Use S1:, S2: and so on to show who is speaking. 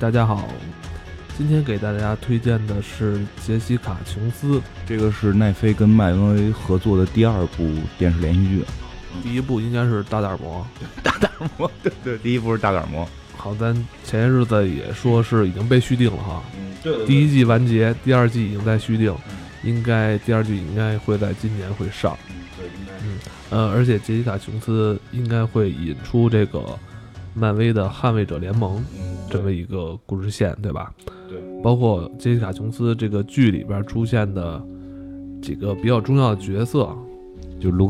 S1: 大家好，今天给大家推荐的是杰西卡·琼斯，
S2: 这个是奈飞跟漫威合作的第二部电视连续剧，
S1: 第一部应该是大胆魔，
S2: 大胆魔，对对，第一部是大胆魔。
S1: 好，咱前些日子也说是已经被续订了哈，
S2: 嗯，对
S1: 第一季完结，第二季已经在续订，应该第二季应该会在今年会上，
S2: 对，应该。
S1: 嗯，呃，而且杰西卡·琼斯应该会引出这个漫威的捍卫者联盟。
S2: 嗯，
S1: 这么一个故事线，对吧？
S2: 对，
S1: 包括杰西卡·琼斯这个剧里边出现的几个比较重要的角色，
S2: 就卢克